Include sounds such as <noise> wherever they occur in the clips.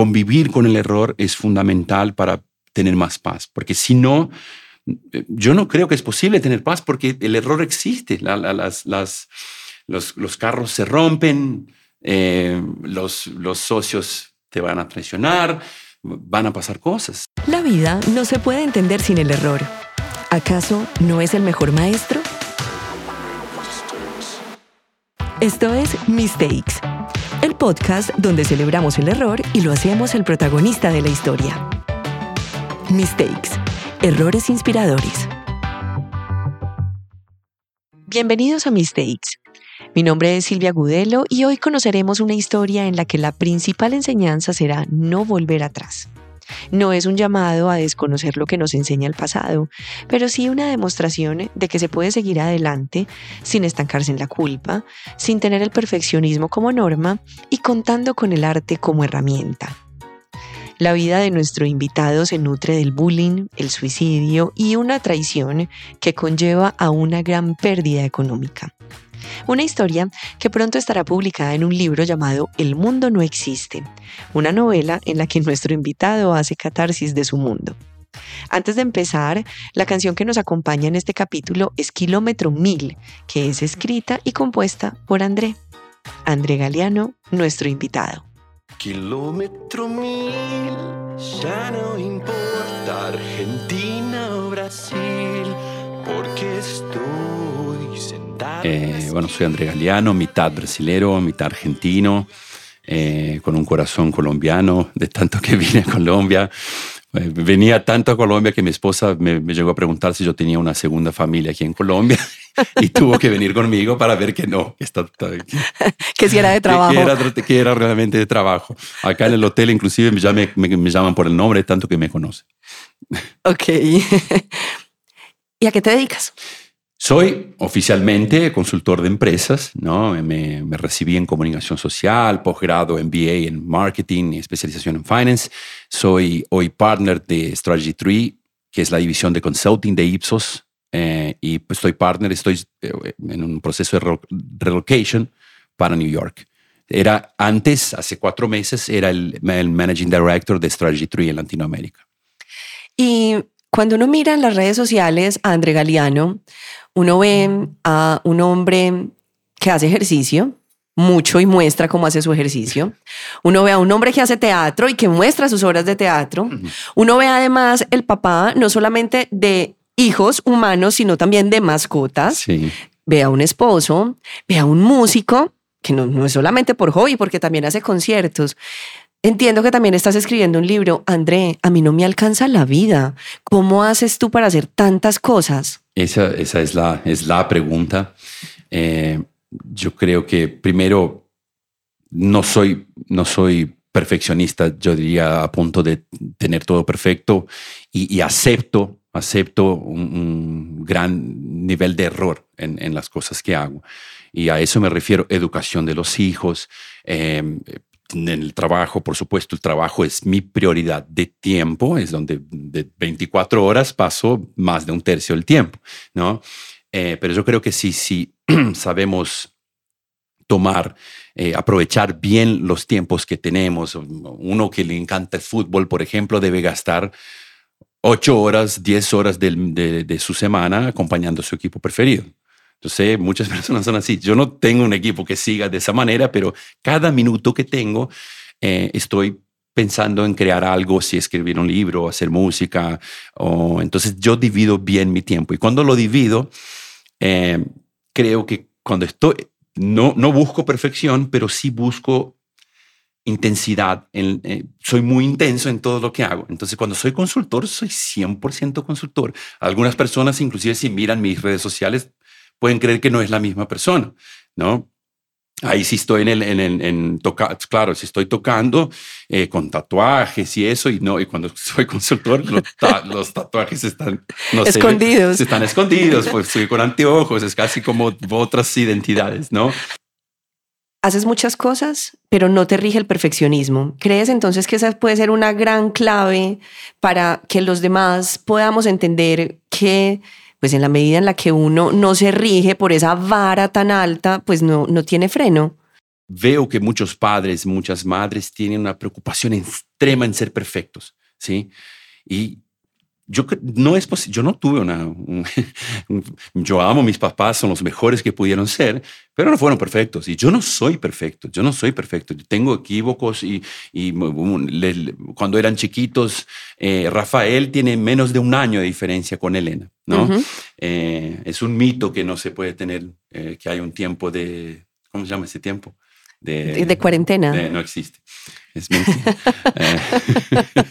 convivir con el error es fundamental para tener más paz, porque si no, yo no creo que es posible tener paz porque el error existe, las, las, los, los, carros se rompen, eh, los, los socios te van a traicionar, van a pasar cosas. La vida no se puede entender sin el error. ¿Acaso no es el mejor maestro? Esto es Mistakes, podcast donde celebramos el error y lo hacemos el protagonista de la historia. Mistakes, errores inspiradores. Bienvenidos a Mistakes. Mi nombre es Silvia Gudelo y hoy conoceremos una historia en la que la principal enseñanza será no volver atrás. No es un llamado a desconocer lo que nos enseña el pasado, pero sí una demostración de que se puede seguir adelante sin estancarse en la culpa, sin tener el perfeccionismo como norma y contando con el arte como herramienta. La vida de nuestro invitado se nutre del bullying, el suicidio y una traición que conlleva a una gran pérdida económica. Una historia que pronto estará publicada en un libro llamado El mundo no existe, una novela en la que nuestro invitado hace catarsis de su mundo. Antes de empezar, la canción que nos acompaña en este capítulo es Kilómetro Mil, que es escrita y compuesta por André. André Galeano, nuestro invitado. Kilómetro mil, ya no importa Argentina o Brasil, porque estoy eh, bueno, soy André Galeano, mitad brasilero, mitad argentino, eh, con un corazón colombiano, de tanto que vine a Colombia. Eh, venía tanto a Colombia que mi esposa me, llegó a preguntar si yo tenía una segunda familia aquí en Colombia <laughs> y tuvo que venir conmigo para ver que no, que, <laughs> que si era de trabajo. Que, era, realmente de trabajo. Acá en el hotel inclusive ya me, me llaman por el nombre, tanto que me conocen. Ok. <laughs> ¿Y a qué te dedicas? Soy oficialmente consultor de empresas, ¿no? Me, recibí en comunicación social, posgrado MBA en marketing especialización en finance. Soy hoy partner de Strategy 3, que es la división de consulting de Ipsos. Eh, y pues estoy partner, estoy eh, en un proceso de relocation para New York. Era antes, hace cuatro meses, era el, el managing director de Strategy 3 en Latinoamérica. Y cuando uno mira en las redes sociales a André Galeano, uno ve a un hombre que hace ejercicio mucho y muestra cómo hace su ejercicio. Uno ve a un hombre que hace teatro y que muestra sus obras de teatro. Uno ve además el papá no solamente de hijos humanos, sino también de mascotas. Ve a un esposo, ve a un músico, que no, no es solamente por hobby, porque también hace conciertos. Entiendo que también estás escribiendo un libro. André, a mí no me alcanza la vida. ¿Cómo haces tú para hacer tantas cosas? Esa, esa es, la, es la pregunta. Eh, yo creo que primero no soy, no soy perfeccionista, yo diría a punto de tener todo perfecto y, acepto, acepto un, gran nivel de error en, las cosas que hago. Y a eso me refiero educación de los hijos, eh, en el trabajo, por supuesto, el trabajo es mi prioridad de tiempo, es donde de 24 horas paso más de un tercio del tiempo, ¿no? Eh, pero yo creo que sí, sí <clears throat> sabemos tomar, eh, aprovechar bien los tiempos que tenemos. Uno que le encanta el fútbol, por ejemplo, debe gastar 8 horas, 10 horas de, de su semana acompañando a su equipo preferido. Yo sé, muchas <laughs> personas son así. Yo no tengo un equipo que siga de esa manera, pero cada minuto que tengo eh, estoy pensando en crear algo, si escribir un libro, hacer música. O, entonces yo divido bien mi tiempo. Y cuando lo divido, eh, creo que cuando estoy, no, no busco perfección, pero sí busco intensidad. En, eh, soy muy intenso en todo lo que hago. Entonces, cuando soy consultor, soy 100% consultor. Algunas personas, inclusive si miran mis redes sociales, pueden creer que no es la misma persona, ¿no? Ahí sí estoy en el, en, en, tocar, claro, si estoy tocando eh, con tatuajes y eso, y no, y cuando <laughs> soy consultor, los, tatuajes están escondidos. están escondidos, pues estoy con anteojos, es casi como otras identidades, ¿no? Haces muchas cosas, pero no te rige el perfeccionismo. ¿Crees entonces que esa puede ser una gran clave para que los demás podamos entender que pues en la medida en la que uno no se rige por esa vara tan alta, pues no, no tiene freno. Veo que muchos padres, muchas madres tienen una preocupación extrema en ser perfectos, ¿sí? Y yo no es posible, yo no tuve una, <laughs> yo amo a mis papás, son los mejores que pudieron ser, pero no fueron perfectos y yo no soy perfecto, yo no soy perfecto, yo tengo equívocos y, y cuando eran chiquitos, eh, Rafael tiene menos de un año de diferencia con Elena, ¿no? Eh, es un mito que no se puede tener, eh, que hay un tiempo de, ¿cómo se llama ese tiempo? De, de, cuarentena. no existe. Es mentira. <laughs>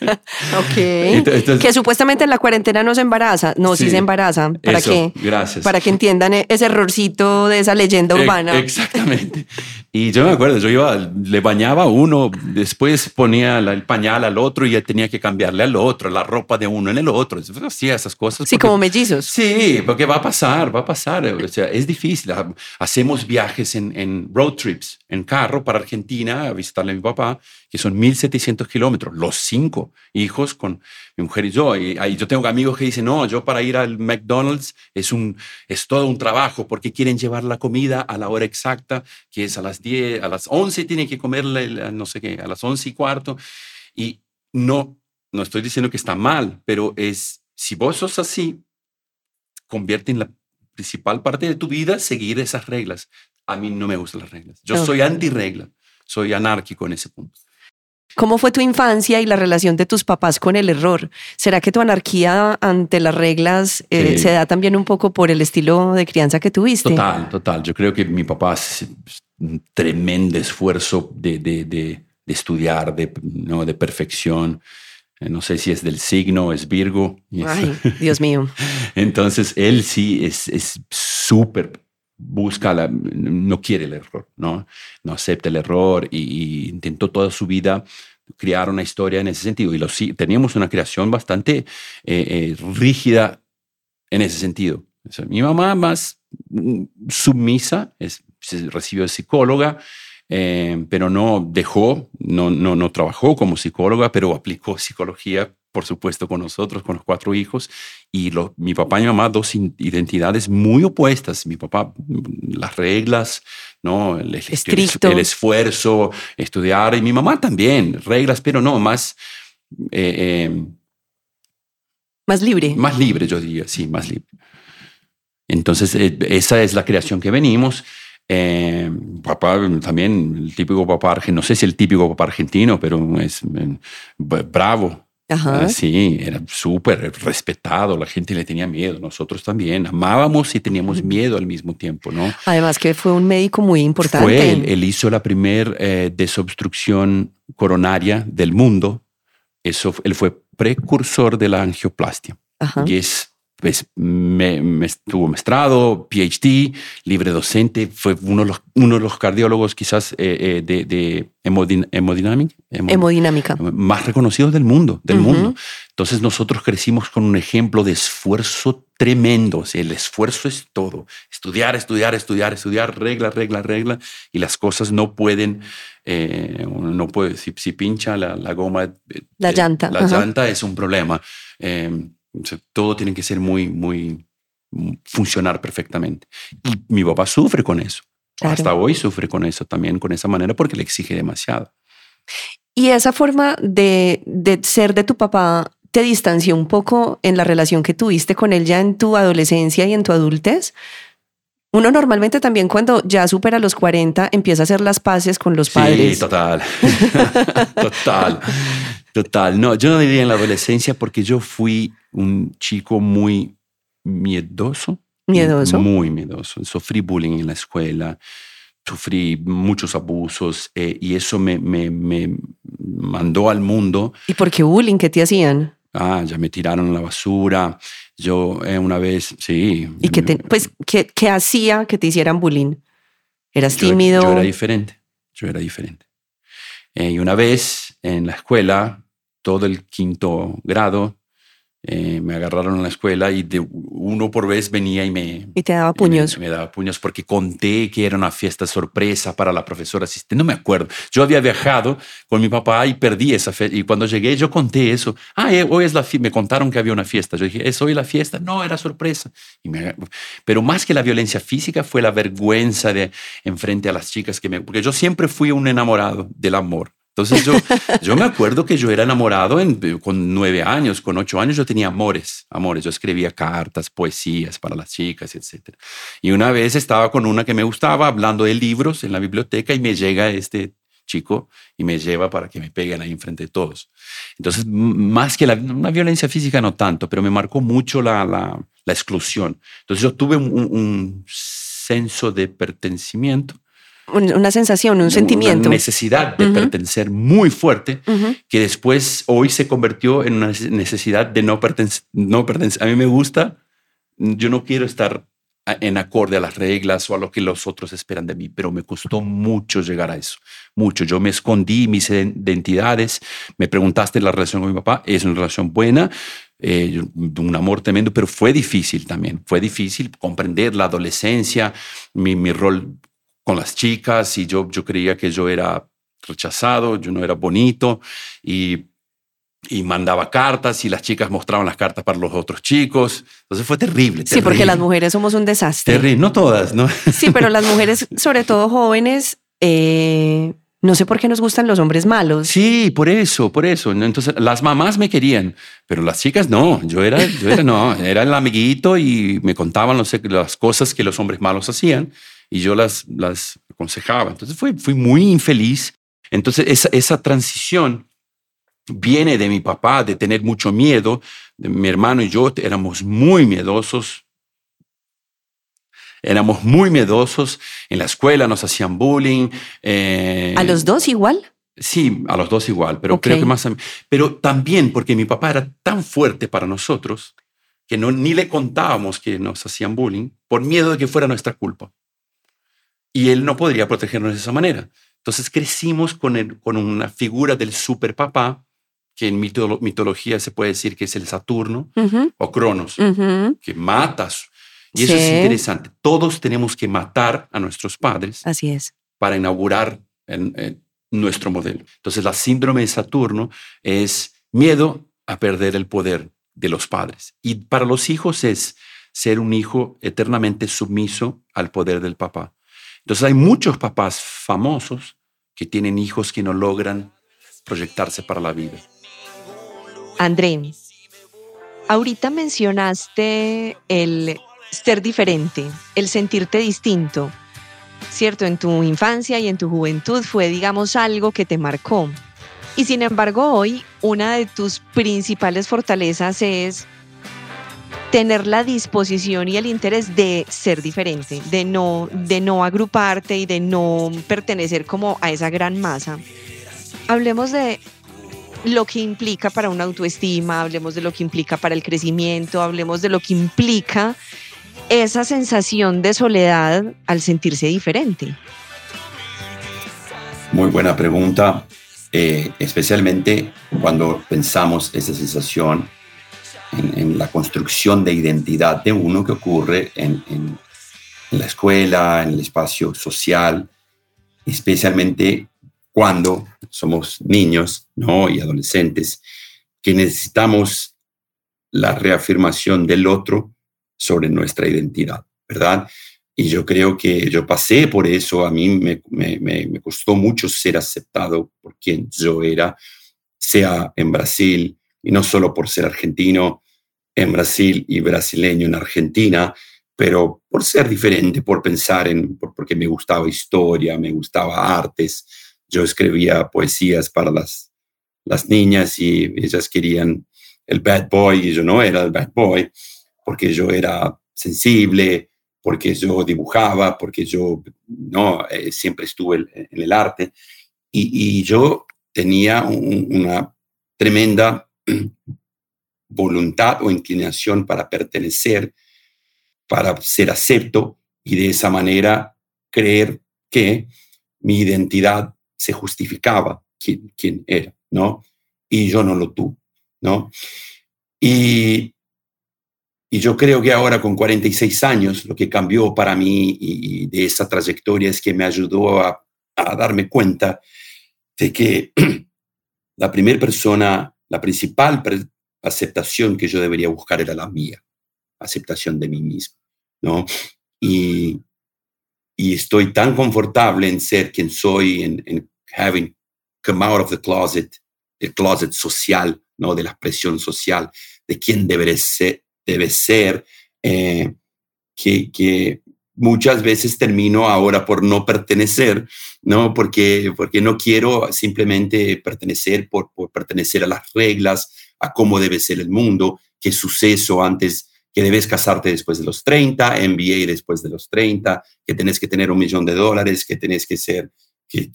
<laughs> ok. que supuestamente en la cuarentena no se embaraza. No, sí, se embaraza. ¿Para qué? Gracias. Para que entiendan e-, ese errorcito de esa leyenda urbana. exactamente. <laughs> Y yo me acuerdo, yo iba, le bañaba a uno, después ponía el pañal al otro y ya tenía que cambiarle al otro, la ropa de uno en el otro. Hacía esas cosas. Sí, como mellizos. Sí, porque va a pasar, va a pasar. O sea, es difícil. Hacemos viajes en, en road trips, en carro para Argentina a visitarle a mi papá que son 1.700 kilómetros, los cinco hijos con mi mujer y yo. Y ahí yo tengo amigos que dicen, no, yo para ir al McDonald's es, un, es todo un trabajo porque quieren llevar la comida a la hora exacta, que es a las 10, a las 11 tienen que comerla, no sé qué, a las 11 y cuarto. Y no, no estoy diciendo que está mal, pero es, si vos sos así, convierte en la principal parte de tu vida seguir esas reglas. A mí no me gustan las reglas. Yo soy anti-regla, soy anárquico en ese punto. ¿Cómo fue tu infancia y la relación de tus papás con el error? ¿Será que tu anarquía ante las reglas eh, se da también un poco por el estilo de crianza que tuviste? Total, total. Yo creo que mi papá hace un tremendo esfuerzo de, de, de, estudiar, de, ¿no? de perfección. Eh, no sé si es del signo, es Virgo. Ay, Dios mío. <laughs> Entonces, él sí es súper busca, la, no quiere el error, ¿no? No acepta el error y, intentó toda su vida crear una historia en ese sentido. Y lo, teníamos una creación bastante eh, eh, rígida en ese sentido. mi mamá más mm, sumisa, es, recibió de psicóloga, eh, pero no dejó, no, no, no trabajó como psicóloga, pero aplicó psicología por supuesto, con nosotros, con los cuatro hijos. Y mi papá y mi mamá, dos identidades muy opuestas. Mi papá, las reglas, ¿no? El, el, esfuerzo, estudiar. Y mi mamá también, reglas, pero no, más... Eh, em, más libre. Más libre, yo diría, sí, más libre. Entonces, eh, esa es la creación que venimos. Eh, papá también, el típico papá argentino, no sé si el típico papá argentino, pero es bravo, Ajá. Ah, sí, era súper respetado, la gente le tenía miedo, nosotros también amábamos y teníamos miedo al mismo tiempo, ¿no? Además que fue un médico muy importante. Fue, él, hizo la primera eh, desobstrucción coronaria del mundo, Eso, él fue precursor de la angioplastia. Ajá. Y es pues me, me, tuvo mestrado, PhD, libre docente, fue uno de los, uno de los cardiólogos quizás eh, eh, de, de hemodinámica, hemodinámica, más reconocidos del mundo, del mundo. Entonces nosotros crecimos con un ejemplo de esfuerzo tremendo, el esfuerzo es todo, estudiar, estudiar, estudiar, estudiar, regla, regla, regla, y las cosas no pueden, eh, no puede, si, si pincha la, la goma, la llanta, la llanta es un problema todo tiene que ser muy, muy, funcionar perfectamente. Y mi papá sufre con eso. Hasta hoy sufre con eso también, con esa manera, porque le exige demasiado. Y esa forma de, de ser de tu papá te distanció un poco en la relación que tuviste con él ya en tu adolescencia y en tu adultez. Uno normalmente también cuando ya supera los 40 empieza a hacer las paces con los padres. Sí, total. <laughs> total. Total. No, yo no diría en la adolescencia porque yo fui un chico muy miedoso. Miedoso. Muy miedoso. Sufrí bullying en la escuela, sufrí muchos abusos eh, y eso me, me, me, mandó al mundo. ¿Y por qué bullying? ¿Qué te hacían? Ah, ya me tiraron a la basura. Yo eh, una vez, sí. ¿Y qué, pues, ¿qué, qué hacía que te hicieran bullying? ¿Eras tímido? Yo era diferente. Yo era diferente. Eh, y una vez en la escuela, todo el quinto grado, eh, me agarraron en la escuela y de uno por vez venía y me... Y te daba puños. Me, daba puños porque conté que era una fiesta sorpresa para la profesora asistente. No me acuerdo. Yo había viajado con mi papá y perdí esa fiesta. Y cuando llegué yo conté eso. Ah, eh, hoy es la fiesta. Me contaron que había una fiesta. Yo dije, ¿es hoy la fiesta? No, era sorpresa. Y me... Pero más que la violencia física fue la vergüenza de enfrente a las chicas que me... Porque yo siempre fui un enamorado del amor Entonces yo, <laughs> yo me acuerdo que yo era enamorado con nueve años, con ocho años yo tenía amores, amores. Yo escribía cartas, poesías para las chicas, etc. Y una vez estaba con una que me gustaba hablando de libros en la biblioteca y me llega este chico y me lleva para que me peguen ahí enfrente de todos. Entonces, más que la, una violencia física, no tanto, pero me marcó mucho la, la, la exclusión. Entonces yo tuve un, un senso de pertencimiento una sensación, un sentimiento. Una necesidad de pertenecer muy fuerte que después hoy se convirtió en una necesidad de no pertenecer. No. A mí me gusta, yo no quiero estar en acorde a las reglas o a lo que los otros esperan de mí, pero me costó mucho llegar a eso, mucho. Yo me escondí mis identidades, me preguntaste la relación con mi papá, es una relación buena, eh, un amor tremendo, pero fue difícil también, fue difícil comprender la adolescencia, mi, mi rol con las chicas y yo, yo creía que yo era rechazado, yo no era bonito y, y mandaba cartas y las chicas mostraban las cartas para los otros chicos. Entonces fue terrible. Sí, porque las mujeres somos un desastre. Terrible, no todas, ¿no? Sí, pero las mujeres, sobre todo jóvenes, eh, no sé por qué nos gustan los hombres malos. Sí, por eso, por eso. Entonces, las mamás me querían, pero las chicas no. Yo era, yo era no, era el amiguito y me contaban no sé, las cosas que los hombres malos hacían y yo las, las aconsejaba. Entonces fui, fui muy infeliz. Entonces esa, esa transición viene de mi papá, de tener mucho miedo. De mi hermano y yo éramos muy miedosos. Éramos muy miedosos. En la escuela nos hacían bullying. Eh, ¿A los dos igual? Sí, a los dos igual, pero creo que más. Pero también porque mi papá era tan fuerte para nosotros que no, ni le contábamos que nos hacían bullying por miedo de que fuera nuestra culpa y él no podría protegernos de esa manera. Entonces crecimos con, el, con una figura del super papá, que en mitología se puede decir que es el Saturno o Cronos, que matas. Y eso es interesante. Todos tenemos que matar a nuestros padres. Así es. Para inaugurar nuestro modelo. Entonces la síndrome de Saturno es miedo a perder el poder de los padres. Y para los hijos es ser un hijo eternamente sumiso al poder del papá. Entonces hay muchos papás famosos que tienen hijos que no logran proyectarse para la vida. André, ahorita mencionaste el ser diferente, el sentirte distinto, ¿cierto? En tu infancia y en tu juventud fue, digamos, algo que te marcó. Y sin embargo, hoy una de tus principales fortalezas es tener la disposición y el interés de ser diferente, de no, de no agruparte y de no pertenecer como a esa gran masa. Hablemos de lo que implica para una autoestima, hablemos de lo que implica para el crecimiento, hablemos de lo que implica esa sensación de soledad al sentirse diferente. Muy buena pregunta, eh, especialmente cuando pensamos esa sensación en, la construcción de identidad de uno que ocurre en, en, la escuela, en el espacio social, especialmente cuando somos niños ¿no? y adolescentes, que necesitamos la reafirmación del otro sobre nuestra identidad, ¿verdad? Y yo creo que yo pasé por eso, a mí me, me, me, costó mucho ser aceptado por quien yo era, sea en Brasil, y no solo por ser argentino en Brasil y brasileño en Argentina, pero por ser diferente, por pensar en, porque me gustaba historia, me gustaba artes, yo escribía poesías para las, las niñas y ellas querían el bad boy y yo no era el bad boy, porque yo era sensible, porque yo dibujaba, porque yo no eh, siempre estuve en el arte. Y, yo tenía una tremenda <clears throat> voluntad o inclinación para pertenecer, para ser acepto y de esa manera creer que mi identidad se justificaba quién, era, ¿no? Y yo no lo tuve, ¿no? Y, yo creo que ahora con 46 años lo que cambió para mí y, de esa trayectoria es que me ayudó a darme cuenta de que <clears throat> la primera persona, la principal aceptación que yo debería buscar era la mía, aceptación de mí mismo, ¿no? Y, y estoy tan confortable en ser quien soy, en, en having come out of the closet, el closet social, ¿no? De la presión social, de quién debe ser, debe ser eh, que, que muchas veces termino ahora por no pertenecer, ¿no? Porque, porque no quiero simplemente pertenecer por, por pertenecer a las reglas, a cómo debe ser el mundo, qué suceso antes, que debes casarte después de los 30, MBA después de los 30, que tenés que tener un millón de dólares, que tenés que ser, que,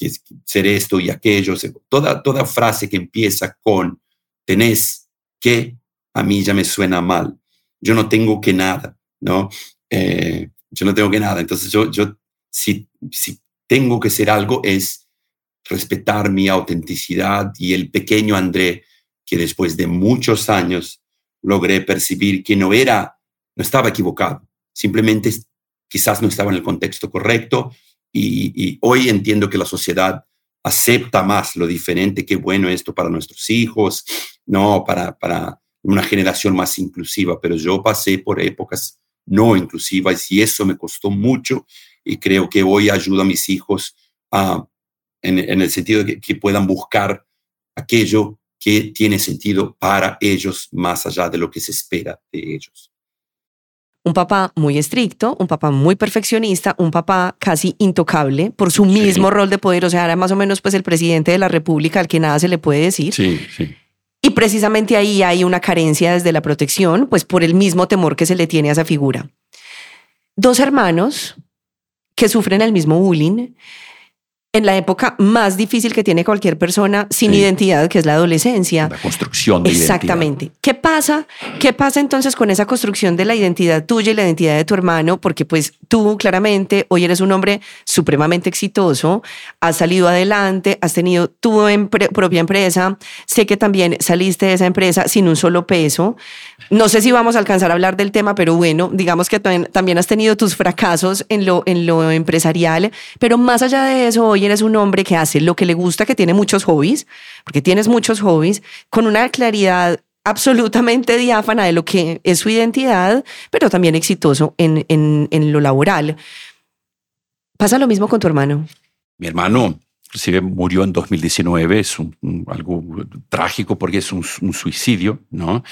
ser esto y aquello. Toda, toda frase que empieza con tenés que, a mí ya me suena mal. Yo no tengo que nada, ¿no? Eh, yo no tengo que nada. Entonces yo, yo si, si tengo que ser algo es respetar mi autenticidad y el pequeño André que después de muchos años logré percibir que no era, no estaba equivocado, simplemente quizás no estaba en el contexto correcto y, hoy entiendo que la sociedad acepta más lo diferente, qué bueno esto para nuestros hijos, no para, para una generación más inclusiva, pero yo pasé por épocas no inclusivas y eso me costó mucho y creo que hoy ayuda a mis hijos a, en, el sentido de que puedan buscar aquello que tiene sentido para ellos más allá de lo que se espera de ellos. Un papá muy estricto, un papá muy perfeccionista, un papá casi intocable por su mismo rol de poder, o sea, era más o menos pues el presidente de la República al que nada se le puede decir. Sí, sí. Y precisamente ahí hay una carencia desde la protección, pues por el mismo temor que se le tiene a esa figura. Dos hermanos que sufren el mismo bullying, en la época más difícil que tiene cualquier persona sin identidad, que es la adolescencia. La construcción de Exactamente. ¿Qué pasa? ¿Qué pasa entonces con esa construcción de la identidad tuya y la identidad de tu hermano? Porque pues tú claramente hoy eres un hombre supremamente exitoso, has salido adelante, has tenido tu propia empresa, sé que también saliste de esa empresa sin un solo peso. No sé si vamos a alcanzar a hablar del tema, pero bueno, digamos que también has tenido tus fracasos en lo, en lo empresarial, pero más allá de eso, hoy eres un hombre que hace lo que le gusta, que tiene muchos hobbies, porque tienes muchos hobbies, con una claridad absolutamente diáfana de lo que es su identidad, pero también exitoso en, en, lo laboral. ¿Pasa lo mismo con tu hermano? Mi hermano, inclusive murió en 2019, es algo trágico porque es un, suicidio, ¿no?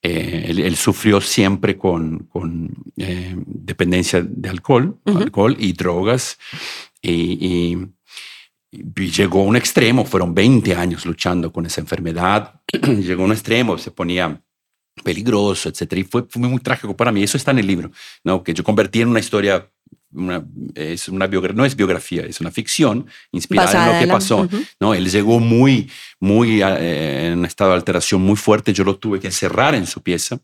Eh, él, sufrió siempre con, con eh, dependencia de alcohol, alcohol y drogas. y, llegó a un extremo, fueron 20 años luchando con esa enfermedad, <clears throat> llegó a un extremo, se ponía peligroso, etcétera, y fue, fue, muy trágico para mí. Eso está en el libro, ¿no? que yo convertí en una historia, una, es una no es biografía, es una ficción inspirada en lo que pasó. ¿no? Él llegó muy, muy eh, en un estado de alteración muy fuerte, yo lo tuve que encerrar en su pieza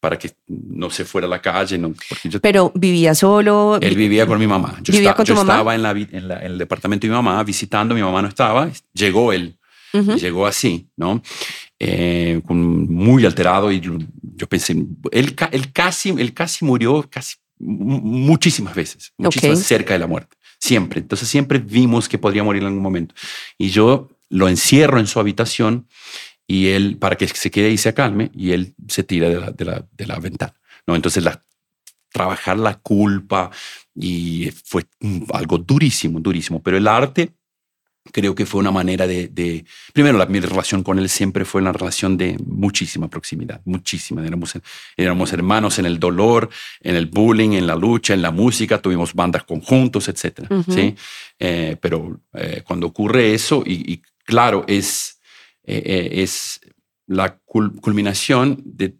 para que no se fuera a la calle. No, Pero vivía solo. Él vivía con mi mamá. Yo, ¿Vivía con tu yo estaba en, la, en, el departamento de mi mamá visitando, mi mamá no estaba, llegó él. Llegó así, ¿no? Eh, muy alterado y yo, pensé, él, él, casi, él casi murió casi muchísimas veces, muchísimas cerca de la muerte, siempre. Entonces siempre vimos que podría morir en algún momento. Y yo lo encierro en su habitación y él, para que se quede y se calme, y él se tira de la, de la, de la ventana. ¿no? Entonces, la, trabajar la culpa y fue algo durísimo, durísimo. Pero el arte creo que fue una manera de, de, primero, la, mi relación con él siempre fue una relación de muchísima proximidad, muchísima. Éramos, éramos hermanos en el dolor, en el bullying, en la lucha, en la música, tuvimos bandas conjuntos, etc. ¿sí? Eh, pero eh, cuando ocurre eso, y, y claro, es eh, eh, es la culminación de,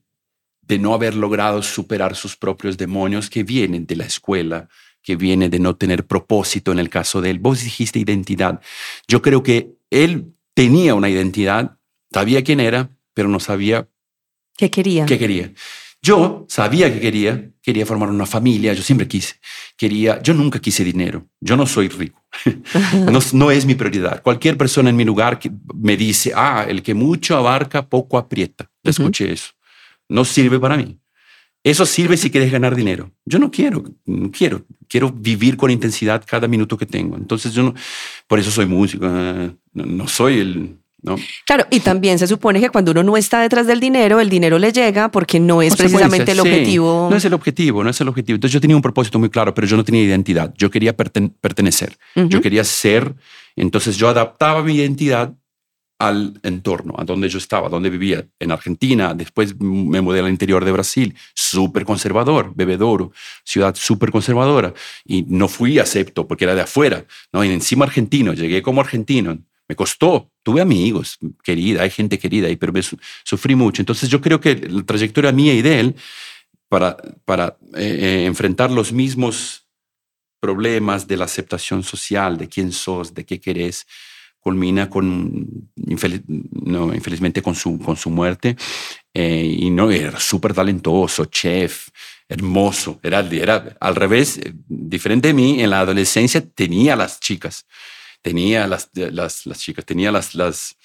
de no haber logrado superar sus propios demonios que vienen de la escuela, que viene de no tener propósito en el caso de él. Vos dijiste identidad. Yo creo que él tenía una identidad, sabía quién era, pero no sabía qué quería. ¿Qué quería? Yo sabía que quería, quería formar una familia, yo siempre quise, quería, yo nunca quise dinero, yo no soy rico, <laughs> no, no, es mi prioridad. Cualquier persona en mi lugar que me dice, ah, el que mucho abarca, poco aprieta, escuché eso, no sirve para mí. Eso sirve si quieres ganar dinero. Yo no quiero, no quiero, quiero vivir con intensidad cada minuto que tengo. Entonces yo no, por eso soy músico, eh, no soy el, Claro, y también se supone que cuando uno no está detrás del dinero, el dinero le llega porque no es precisamente el objetivo. No es el objetivo, no es el objetivo. Entonces yo tenía un propósito muy claro, pero yo no tenía identidad. Yo quería pertenecer, yo quería ser. Entonces yo adaptaba mi identidad al entorno, a donde yo estaba, donde vivía, en Argentina, después me mudé al interior de Brasil, súper conservador, Bebedouro, ciudad súper conservadora, y no fui acepto porque era de afuera, ¿no? y encima argentino, llegué como argentino, me costó, tuve amigos, querida, hay gente querida ahí, pero me sufrí mucho. Entonces yo creo que la trayectoria mía y de él para, para eh, eh, enfrentar los mismos problemas de la aceptación social, de quién sos, de qué querés, culmina con, no, infelizmente, con su, con su muerte. Eh, y no, era súper talentoso, chef, hermoso. Era, era al revés, eh, diferente de mí. En la adolescencia tenía las chicas, tenía las, las, las chicas, tenía las... las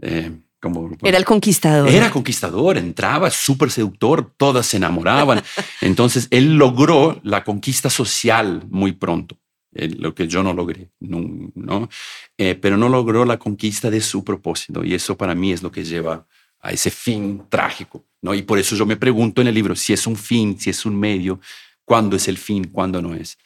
eh, como, era el conquistador. Era conquistador, entraba súper seductor, todas se enamoraban. <laughs> Entonces él logró la conquista social muy pronto lo que yo no logré, no, eh, pero no logró la conquista de su propósito y eso para mí es lo que lleva a ese fin trágico, ¿no? Y por eso yo me pregunto en el libro si es un fin, si es un medio, cuándo es el fin, cuándo no es.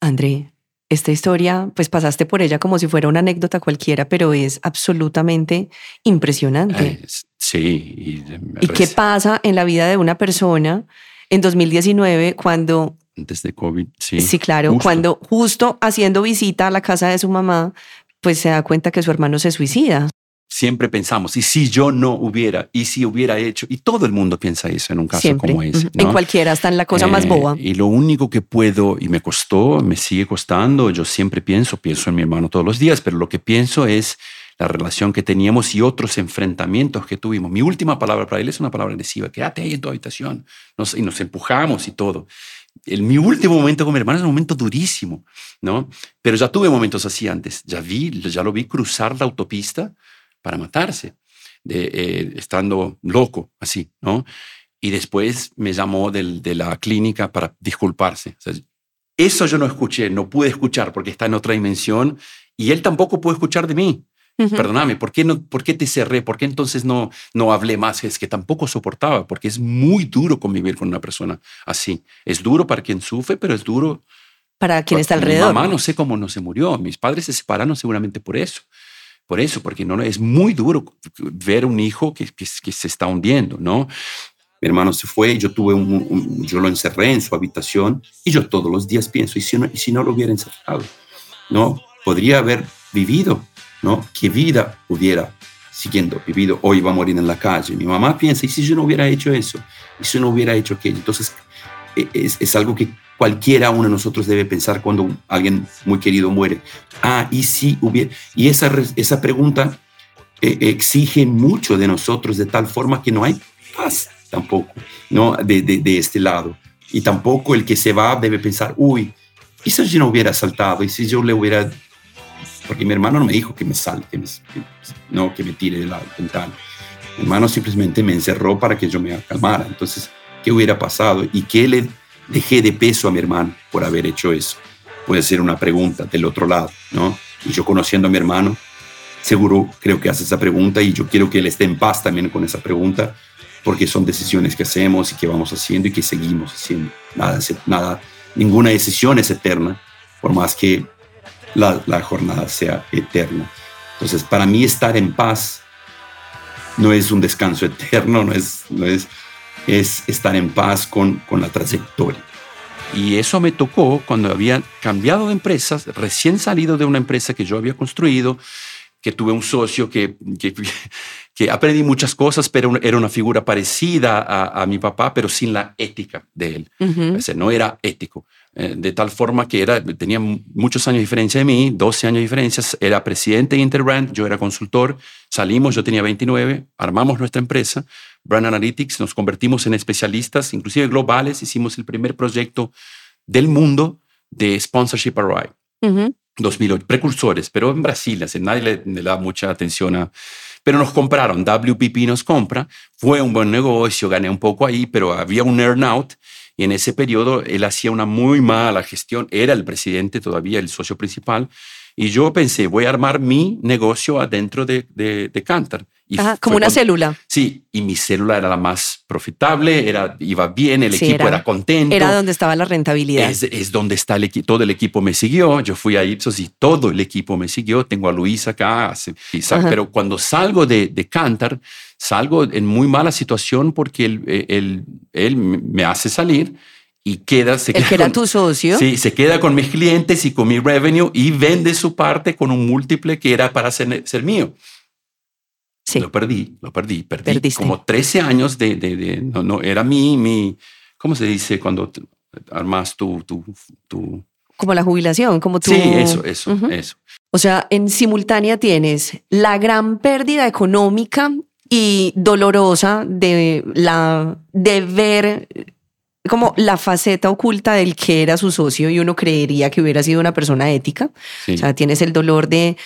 André, esta historia, pues pasaste por ella como si fuera una anécdota cualquiera, pero es absolutamente impresionante. sí. ¿Y, ¿Y qué pasa en la vida de una persona en 2019 cuando antes de COVID, sí. Sí, claro, cuando justo haciendo visita a la casa de su mamá, pues se da cuenta que su hermano se suicida. Siempre pensamos, ¿y si yo no hubiera? ¿Y si hubiera hecho? Y todo el mundo piensa eso en un caso como ese. En cualquiera, hasta en la cosa más boba. Eh, y lo único que puedo, y me costó, me sigue costando, yo siempre pienso, pienso en mi hermano todos los días, pero lo que pienso es la relación que teníamos y otros enfrentamientos que tuvimos. Mi última palabra para él es una palabra adhesiva, quédate ahí en tu habitación. y nos empujamos y todo el, mi último momento con mi hermano es un momento durísimo, ¿no? Pero ya tuve momentos así antes. Ya vi, ya lo vi cruzar la autopista para matarse, de, eh, estando loco, así, ¿no? Y después me llamó del, de la clínica para disculparse. eso yo no escuché, no pude escuchar porque está en otra dimensión y él tampoco pudo escuchar de mí. Perdóname, ¿por qué, no, ¿por qué te cerré? ¿Por qué entonces no, no hablé más? Es que tampoco soportaba, porque es muy duro convivir con una persona así. Es duro para quien sufre, pero es duro para quien está alrededor. Mi mamá no sé cómo no se murió. Mis padres se separaron seguramente por eso. Por eso, porque no, es muy duro ver un hijo que, que, se está hundiendo, ¿no? Mi hermano se fue, yo tuve un, yo lo encerré en su habitación y yo todos los días pienso, ¿y si no, y si no lo hubiera encerrado? ¿No? Podría haber vivido ¿no? ¿Qué vida hubiera siguiendo vivido? Hoy va a morir en la calle. Mi mamá piensa, ¿y si yo no hubiera hecho eso? ¿Y si no hubiera hecho aquello? Entonces, es, algo que cualquiera uno de nosotros debe pensar cuando alguien muy querido muere. Ah, ¿y si hubiera? Y esa, esa pregunta eh, exige mucho de nosotros de tal forma que no hay paz tampoco, ¿no? De, de, este lado. Y tampoco el que se va debe pensar, uy, ¿y si yo no hubiera saltado? ¿Y si yo le hubiera porque mi hermano no me dijo que me salte, que no, que me tire de la ventana. Mi hermano simplemente me encerró para que yo me calmara. Entonces, ¿qué hubiera pasado? ¿Y qué le dejé de peso a mi hermano por haber hecho eso? Puede ser una pregunta del otro lado, ¿no? Y yo conociendo a mi hermano, seguro creo que hace esa pregunta y yo quiero que él esté en paz también con esa pregunta, porque son decisiones que hacemos y que vamos haciendo y que seguimos haciendo. Nada, nada, ninguna decisión es eterna, por más que la, jornada sea eterna. Entonces, para mí estar en paz no es un descanso eterno, no es, no es, es estar en paz con, con la trayectoria. Y eso me tocó cuando había cambiado de empresas, recién salido de una empresa que yo había construido, que tuve un socio que, que, <laughs> aprendí muchas cosas, pero era una figura parecida a, mi papá, pero sin la ética de él. no era ético. Eh, de tal forma que era, tenía muchos años de diferencia de mí, 12 años de diferencia, era presidente de Interbrand, yo era consultor, salimos, yo tenía 29, armamos nuestra empresa, Brand Analytics, nos convertimos en especialistas, inclusive globales, hicimos el primer proyecto del mundo de sponsorship array. 2008, precursores, pero en Brasil, así, nadie le, da mucha atención a... Pero nos compraron, WPP nos compra, fue un buen negocio, gané un poco ahí, pero había un earnout y en ese periodo él hacía una muy mala gestión, era el presidente todavía, el socio principal, Y yo pensé, voy a armar mi negocio adentro de, de, de Cantar. Y Ajá, como una cuando- célula. Sí, y mi célula era la más profitable, era, iba bien, el Sí, equipo era- era, contento. Era donde estaba la rentabilidad. Es, es donde está el equipo, todo el equipo me siguió. Yo fui a Ipsos y todo el equipo me siguió. Tengo a Luis acá, pero cuando salgo de, de Cantar, salgo en muy mala situación porque él, él, él me hace salir y queda, se el queda que era con- tu socio. Sí, se queda con mis clientes y con mi revenue y vende su parte con un múltiple que era para ser, ser mío. Sí. Lo perdí, lo perdí. Perdí Perdiste. como 13 años de, de, de- no, no, era mi, mi, ¿cómo se dice cuando armas tu, tu, tu Como la jubilación, como tú. Sí, eso, eso, Ujú. eso. O sea, en simultánea tienes la gran pérdida económica y dolorosa de la de ver como la faceta oculta del que era su socio y uno creería que hubiera sido una persona ética. Sí. O sea, tienes el dolor de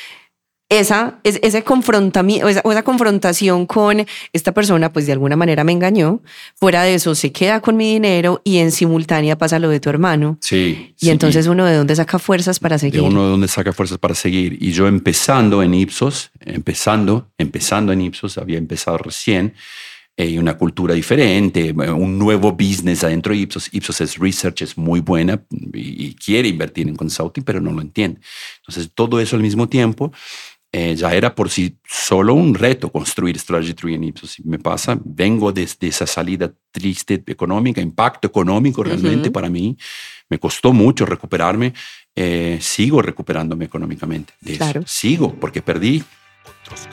esa, es- ese confrontamiento, esa, o esa confrontación con esta persona, pues de alguna manera me engañó. Fuera de eso, se queda con mi dinero y en simultánea pasa lo de tu hermano. sí, Y sí, entonces uno de dónde saca fuerzas para de seguir. uno de donde saca fuerzas para seguir. Y yo empezando en Ipsos, empezando, empezando en Ipsos, había empezado recién, eh, una cultura diferente, eh, un nuevo business adentro de Ipsos. Ipsos es research, es muy buena y, y quiere invertir en consulting, pero no lo entiende. Entonces, todo eso al mismo tiempo eh, ya era por sí solo un reto construir Strategy Tree en Ipsos. Y me pasa, vengo desde esa salida triste económica, impacto económico realmente Ujú. para mí. Me costó mucho recuperarme. eh, sigo recuperándome económicamente. De eso. Claro. Sigo, porque perdí. Si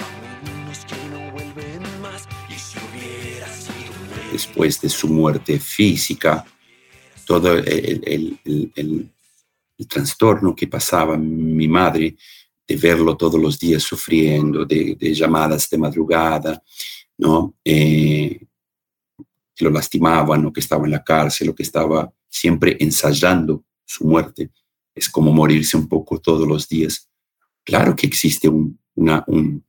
después de su muerte física, todo el, el- el- el- el trastorno que pasaba mi madre, de verlo todos los días sufriendo, de, llamadas de madrugada, ¿no? Eh, que lo lastimaban, o que estaba en la cárcel, o que estaba siempre ensayando su muerte. Es como morirse un poco todos los días. Claro que existe un, un,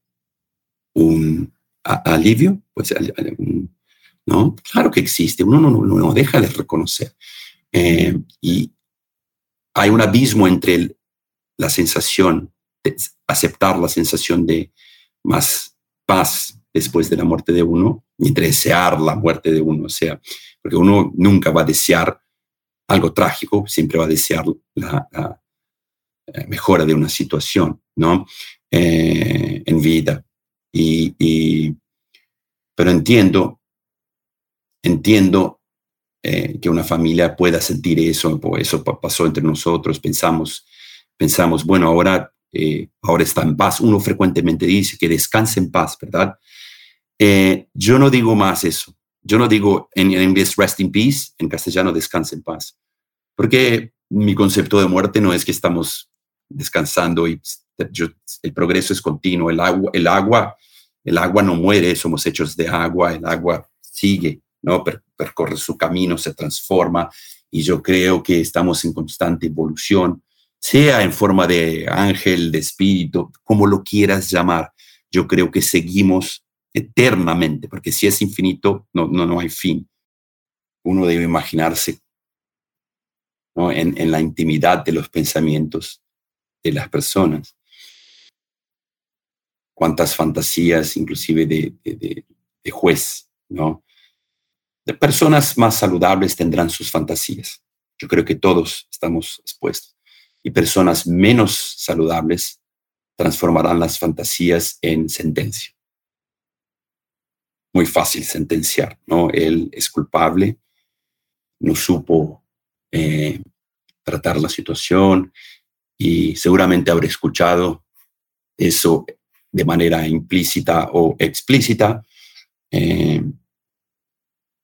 un alivio, pues ¿no? Claro que existe, uno no, no, no deja de reconocer. Eh, y hay un abismo entre la sensación, aceptar la sensación de más paz después de la muerte de uno entre desear la muerte de uno. O sea, porque uno nunca va a desear algo trágico, siempre va a desear la, la, eh, mejora de una situación, ¿no? Eh, en vida. Y, y- pero entiendo entiendo eh, que una familia pueda sentir eso, eso pa- pasó entre nosotros, pensamos, pensamos, bueno, ahora, eh, ahora está en paz. Uno frecuentemente dice que descanse en paz, ¿verdad? Eh, yo no digo más eso. Yo no digo en, en inglés rest in peace, en castellano descanse en paz, porque mi concepto de muerte no es que estamos descansando y yo- el progreso es continuo, el agua, el agua, el agua no muere, somos hechos de agua, el agua sigue, ¿no? Per- percorre su camino, se transforma y yo creo que estamos en constante evolución, sea en forma de ángel, de espíritu, como lo quieras llamar. Yo creo que seguimos eternamente, porque si es infinito, no, no, no hay fin. Uno debe imaginarse ¿no? en, en la intimidad de los pensamientos de las personas. Cuántas fantasías, inclusive de, de, de- juez, ¿no? De personas más saludables tendrán sus fantasías. Yo creo que todos estamos expuestos. Y personas menos saludables transformarán las fantasías en sentencia. Muy fácil sentenciar, ¿no? Él es culpable, no supo eh, tratar la situación y seguramente habré escuchado eso de manera implícita o explícita. Eh,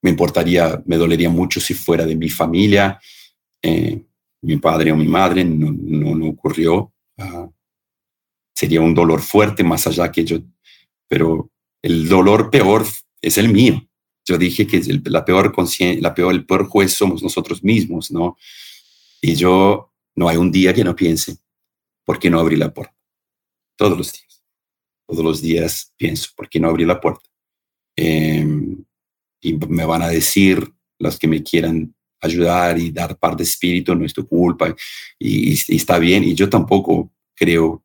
me importaría, me dolería mucho si fuera de mi familia, eh, mi padre o mi madre, no, no, no ocurrió. Ah, sería un dolor fuerte más allá que yo, pero el dolor peor es el mío. Yo dije que la peor la peor, el peor juez somos nosotros mismos, ¿no? Y yo no hay un día que no piense, ¿por qué no abrí la puerta? Todos los días. Todos los días pienso, ¿por qué no abrí la puerta? Eh, y me van a decir los que me quieran ayudar y dar parte de espíritu, no es tu culpa, y, y- y está bien, y yo tampoco creo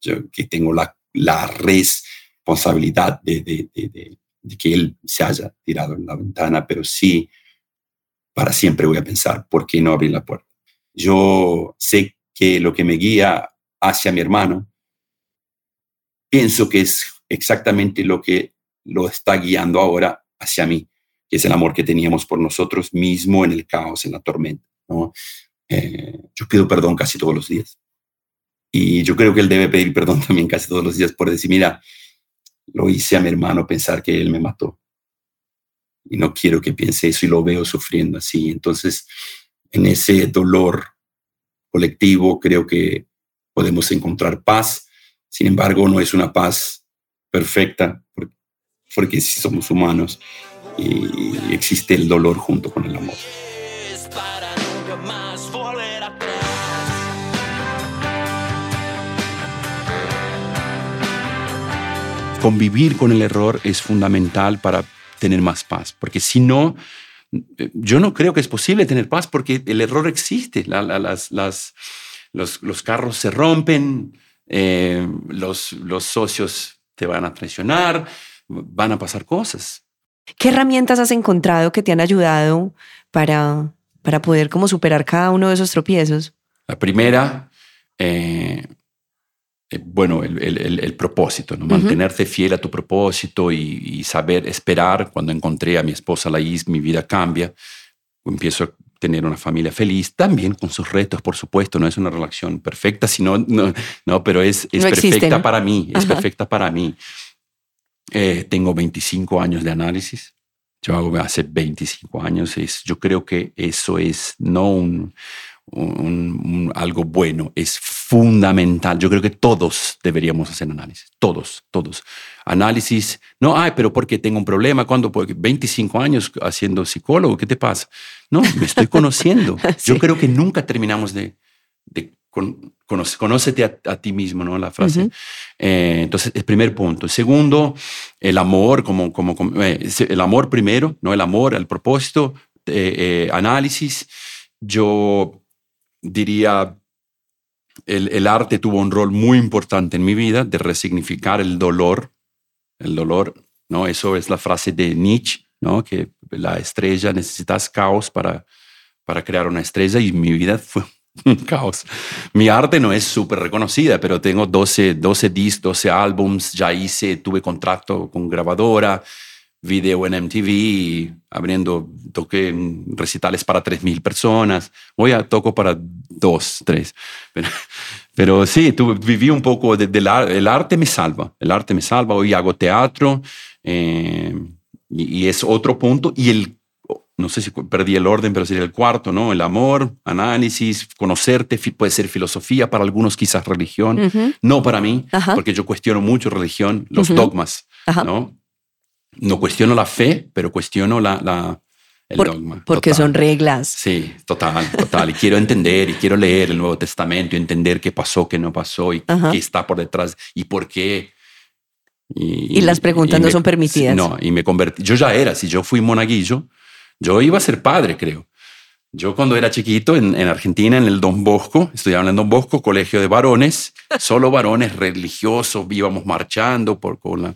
yo, que tengo la, la responsabilidad de, de, de, de, que él se haya tirado en la ventana, pero sí, para siempre voy a pensar, ¿por qué no abrir la puerta? Yo sé que lo que me guía hacia mi hermano, pienso que es exactamente lo que lo está guiando ahora hacia mí, es el amor que teníamos por nosotros mismo en el caos, en la tormenta. Eh, yo pido perdón casi todos los días. Y yo creo que él debe pedir perdón <laughs> también casi todos los días por decir, mira, lo hice a mi hermano pensar que él me mató. Y no quiero que piense eso y lo veo sufriendo así. Entonces, en ese dolor colectivo creo que podemos encontrar paz. Sin embargo, no es una paz perfecta porque, porque si somos humanos y existe el dolor junto con el amor. convivir con el error es fundamental para tener más paz, porque si no, eh, yo no creo que es posible tener paz porque el error existe, La- la- las, los carros se rompen, eh, los, los socios te van a traicionar, van a pasar cosas. ¿Qué herramientas has encontrado que te han ayudado para, para poder como superar cada uno de esos tropiezos? La primera, eh, eh, bueno, el, el- el- el propósito, ¿no? Mantenerte fiel a tu propósito y, y saber esperar. Cuando encontré a mi esposa Laís, mi vida cambia. Empiezo a tener una familia feliz, también con sus retos, por supuesto. No es una relación perfecta, sino, no, no pero es, es No existe, perfecta ¿no? para mí, es Ajá. perfecta para mí. Eh, tengo 25 años de análisis. Yo hago hace 25 años. Es, yo creo que eso es no un, un- un- algo bueno, es fundamental. Yo creo que todos deberíamos hacer análisis, todos, todos. Análisis, no, ay, pero porque tengo un problema, cuando porque 25 años haciendo psicólogo, ¿qué te pasa? No, me estoy conociendo. <laughs> Yo Sí. creo que nunca terminamos de con- conoce- conócete a, a ti mismo, ¿no? La frase. Eh, entonces, el primer punto. Segundo, el amor, como, como, como, eh, el amor primero, ¿no? El amor, el propósito, eh, eh, análisis. Yo diría, el, el arte tuvo un rol muy importante en mi vida de resignificar el dolor. El dolor, ¿no? Eso es la frase de Nietzsche, ¿no? Que la estrella, necesitas caos para, para crear una estrella y mi vida fue <laughs> caos. Mi arte no es súper reconocida, pero tengo 12, 12 discs, 12 álbums, ya hice, tuve contrato con grabadora, video en MTV, abriendo, toqué recitales para 3.000 personas. Hoy toco para 2, 3. Pero, <laughs> pero sí, tuve, viví un poco de- del ar- el arte me salva, el arte me salva. Hoy hago teatro eh, y, y es otro punto. Y el, no sé si perdí el orden, pero sería el cuarto, ¿no? El amor, análisis, conocerte, puede ser filosofía, para algunos quizás religión. No para mí, Ajá. porque yo cuestiono mucho religión, los dogmas, Ajá. ¿no? No cuestiono la fe, pero cuestiono la, la- el Por- dogma. porque total. son reglas. Sí, total, total. Y quiero entender y quiero leer el Nuevo Testamento y entender qué pasó, qué no pasó y Ajá. qué está por detrás y por qué. Y las preguntas no me- son permitidas. No, y me convertí. Yo ya era, si yo fui monaguillo, yo iba a ser padre, creo. Yo cuando era chiquito en, en Argentina, en el Don Bosco, estudiaba en el Don Bosco, colegio de varones, <laughs> solo varones religiosos, íbamos marchando por con la...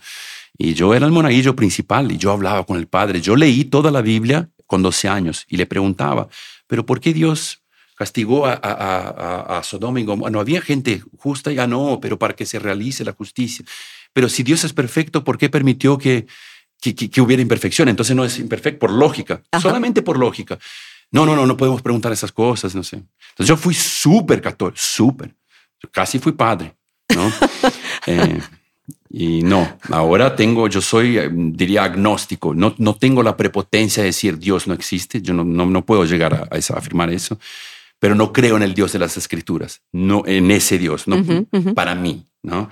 Y yo era el monaguillo principal y yo hablaba con el padre. Yo leí toda la Biblia con 12 años y le preguntaba, pero ¿por qué Dios castigó a, a- a- a- Sodoma y Gomorra? No había gente justa, ya no, pero para que se realice la justicia. Pero si Dios es perfecto, ¿por qué permitió que, que, que- que hubiera imperfección? Entonces no es imperfecto por lógica, Ajá. solamente por lógica. No, no, no, no podemos preguntar esas cosas, no sé. Entonces yo fui súper católico, súper. Casi fui padre, ¿no? <laughs> Eh, y no, ahora tengo, yo soy, eh, diría, agnóstico. No, no tengo la prepotencia de decir Dios no existe. Yo no, no, no puedo llegar a, a afirmar eso. Pero no creo en el Dios de las Escrituras, no en ese Dios, no para mí, ¿no?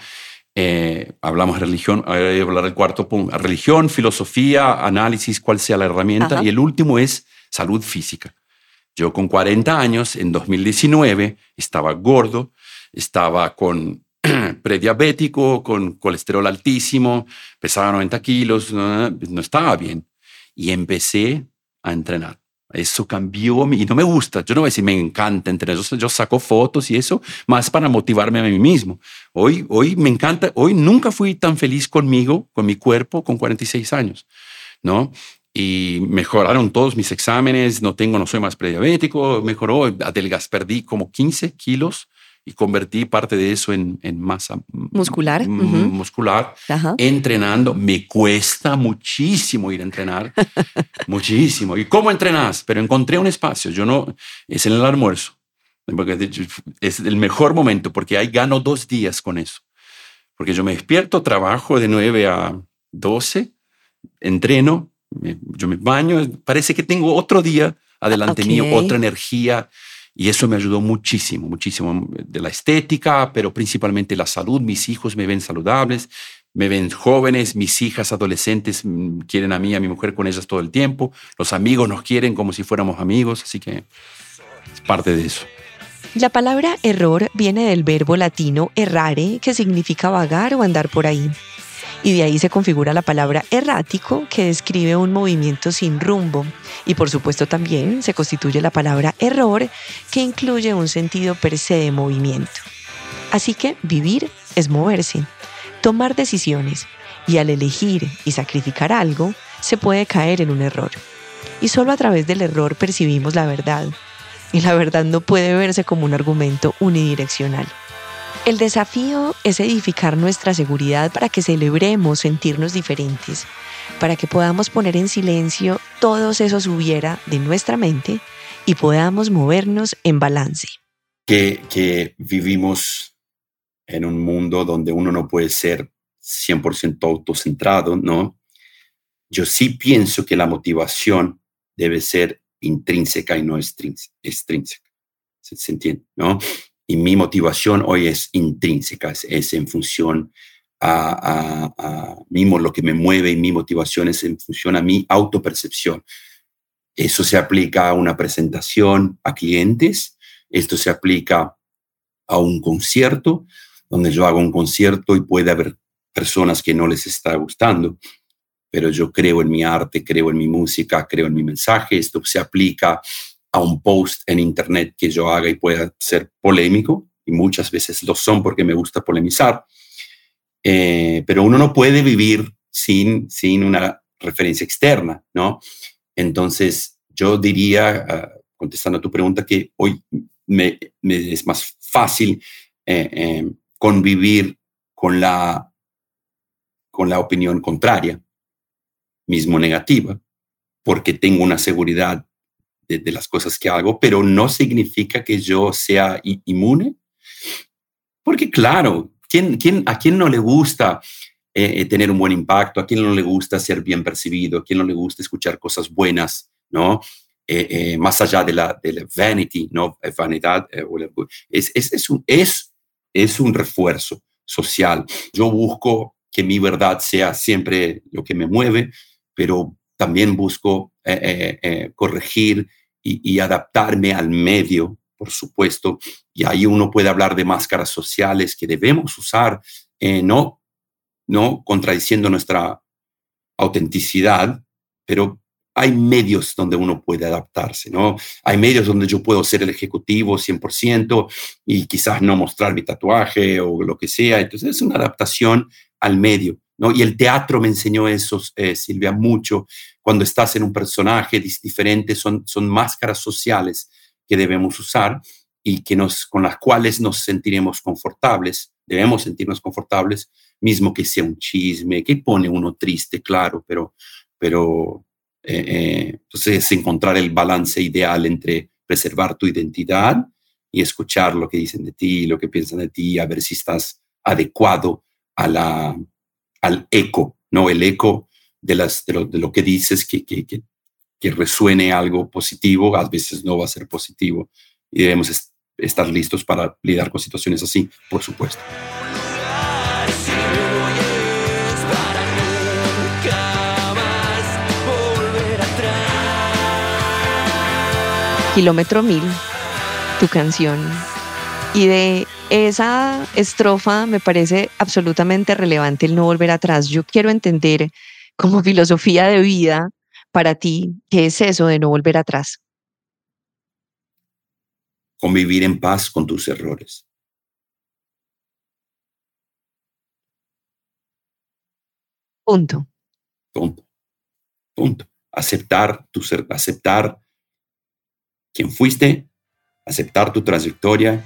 Eh, hablamos de religión, ahora voy a hablar del cuarto punto. Religión, filosofía, análisis, cuál sea la herramienta. Ajá. Y el último es salud física. Yo con 40 años, en 2019, estaba gordo, estaba con <clears throat> prediabético, con colesterol altísimo, pesaba 90 kilos, no, no estaba bien. Y empecé a entrenar. Eso cambió y no me gusta. Yo no voy a decir me encanta entrenar. Yo, yo saco fotos y eso más para motivarme a mí mismo. Hoy, hoy me encanta. Hoy nunca fui tan feliz conmigo, con mi cuerpo, con 46 años, ¿no? Y mejoraron todos mis exámenes. No tengo, no soy más prediabético. Mejoró, adelgaz, perdí como 15 kilos y convertí parte de eso en, en masa Muscular, m- ujú. muscular Ajá. entrenando. Me cuesta muchísimo ir a entrenar, <laughs> muchísimo. ¿Y cómo entrenas? Pero encontré un espacio. Yo no, es en el almuerzo. Porque es el mejor momento porque ahí gano dos días con eso. Porque yo me despierto, trabajo de 9 a 12, entreno, yo me baño, parece que tengo otro día adelante Ok. mío, otra energía. Y eso me ayudó muchísimo, muchísimo de la estética, pero principalmente la salud. Mis hijos me ven saludables, me ven jóvenes, mis hijas adolescentes mm, quieren a mí, a mi mujer con ellas todo el tiempo. Los amigos nos quieren como si fuéramos amigos, así que es parte de eso. La palabra error viene del verbo latino errare, que significa vagar o andar por ahí. Y de ahí se configura la palabra errático, que describe un movimiento sin rumbo. Y por supuesto también se constituye la palabra error, que incluye un sentido per se de movimiento. Así que vivir es moverse, tomar decisiones, y al elegir y sacrificar algo, se puede caer en un error. Y solo a través del error percibimos la verdad, y la verdad no puede verse como un argumento unidireccional. El desafío es edificar nuestra seguridad para que celebremos sentirnos diferentes, para que podamos poner en silencio todos esos hubiera de nuestra mente y podamos movernos en balance. que, que vivimos en un mundo donde uno no puede ser 100% autocentrado, ¿no? Yo sí pienso que la motivación debe ser intrínseca y no extrínse- extrínseca. ¿Se, se entiende? ¿No? Y mi motivación hoy es intrínseca, es, es en función a, a, mismo lo que me mueve y mi motivación es en función a mi autopercepción. Eso se aplica a una presentación a clientes, esto se aplica a un concierto, donde yo hago un concierto y puede haber personas que no les está gustando, pero yo creo en mi arte, creo en mi música, creo en mi mensaje. Esto se aplica a un post en internet que yo haga y pueda ser polémico, y muchas veces lo son porque me gusta polemizar. Eh, pero uno no puede vivir sin, sin una referencia externa, ¿no? Entonces, yo diría, uh, contestando a tu pregunta, que hoy me es más fácil eh, eh, convivir con la, con la opinión contraria, mismo negativa, porque tengo una seguridad de, las cosas que hago, pero no significa que yo sea inmune, porque claro, ¿quién, quién, ¿a quién no le gusta eh, tener un buen impacto? ¿A quién no le gusta ser bien percibido? ¿A quién no le gusta escuchar cosas buenas? ¿no? Eh, eh, más allá de la, de vanity, ¿no? vanidad, eh, es, es, es, un, es, es un refuerzo social. Yo busco que mi verdad sea siempre lo que me mueve, pero también busco eh, corregir y, adaptarme al medio, por supuesto, y ahí uno puede hablar de máscaras sociales que debemos usar, eh, no, no contradiciendo nuestra autenticidad, pero hay medios donde uno puede adaptarse, ¿no? Hay medios donde yo puedo ser el ejecutivo 100% y quizás no mostrar mi tatuaje o lo que sea. Entonces es una adaptación al medio, ¿no? Y el teatro me enseñó eso, eh, Silvia, mucho. Cuando estás en un personaje diferente, son, son máscaras sociales que debemos usar y que nos, con las cuales nos sentiremos confortables. Debemos sentirnos confortables, mismo que sea un chisme, que pone uno triste, claro, pero, pero eh, eh, entonces es encontrar el balance ideal entre preservar tu identidad y escuchar lo que dicen de ti, lo que piensan de ti, a ver si estás adecuado a la, al eco, ¿no? El eco de, las, de, lo, de lo que dices que, que, que, resuene algo positivo, a veces no va a ser positivo y debemos est estar listos para lidiar con situaciones así, por supuesto. Kilómetro Mil, tu canción. Y de esa estrofa me parece absolutamente relevante el no volver atrás. Yo quiero entender como filosofía de vida para ti, ¿qué es eso de no volver atrás? convivir en paz con tus errores. Punto. Punto. Punto. Aceptar tu ser, aceptar quién fuiste, aceptar tu trayectoria,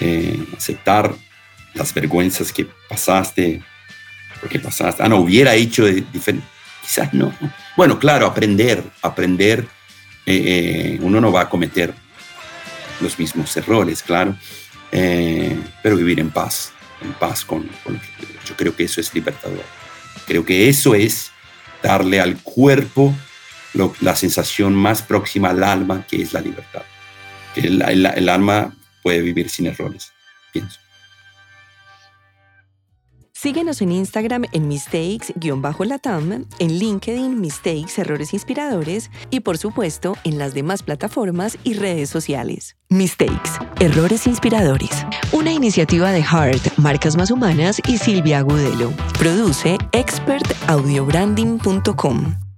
eh, aceptar las vergüenzas que pasaste, porque pasaste. Ah, no, hubiera hecho diferente. Quizás no. Bueno, claro, aprender, aprender. Eh, eh, uno no va a cometer los mismos errores, claro, pero vivir en paz, en paz con, con yo creo que eso es libertador. Creo que eso es darle al cuerpo la sensación más próxima al alma, que es la libertad. Que el, el alma puede vivir sin errores, pienso. Síguenos en Instagram en mistakes-latam, en LinkedIn Mistakes Errores Inspiradores y por supuesto en las demás plataformas y redes sociales. Mistakes, Errores Inspiradores. Una iniciativa de Heart, Marcas Más Humanas y Silvia Agudelo. Produce expertaudiobranding.com.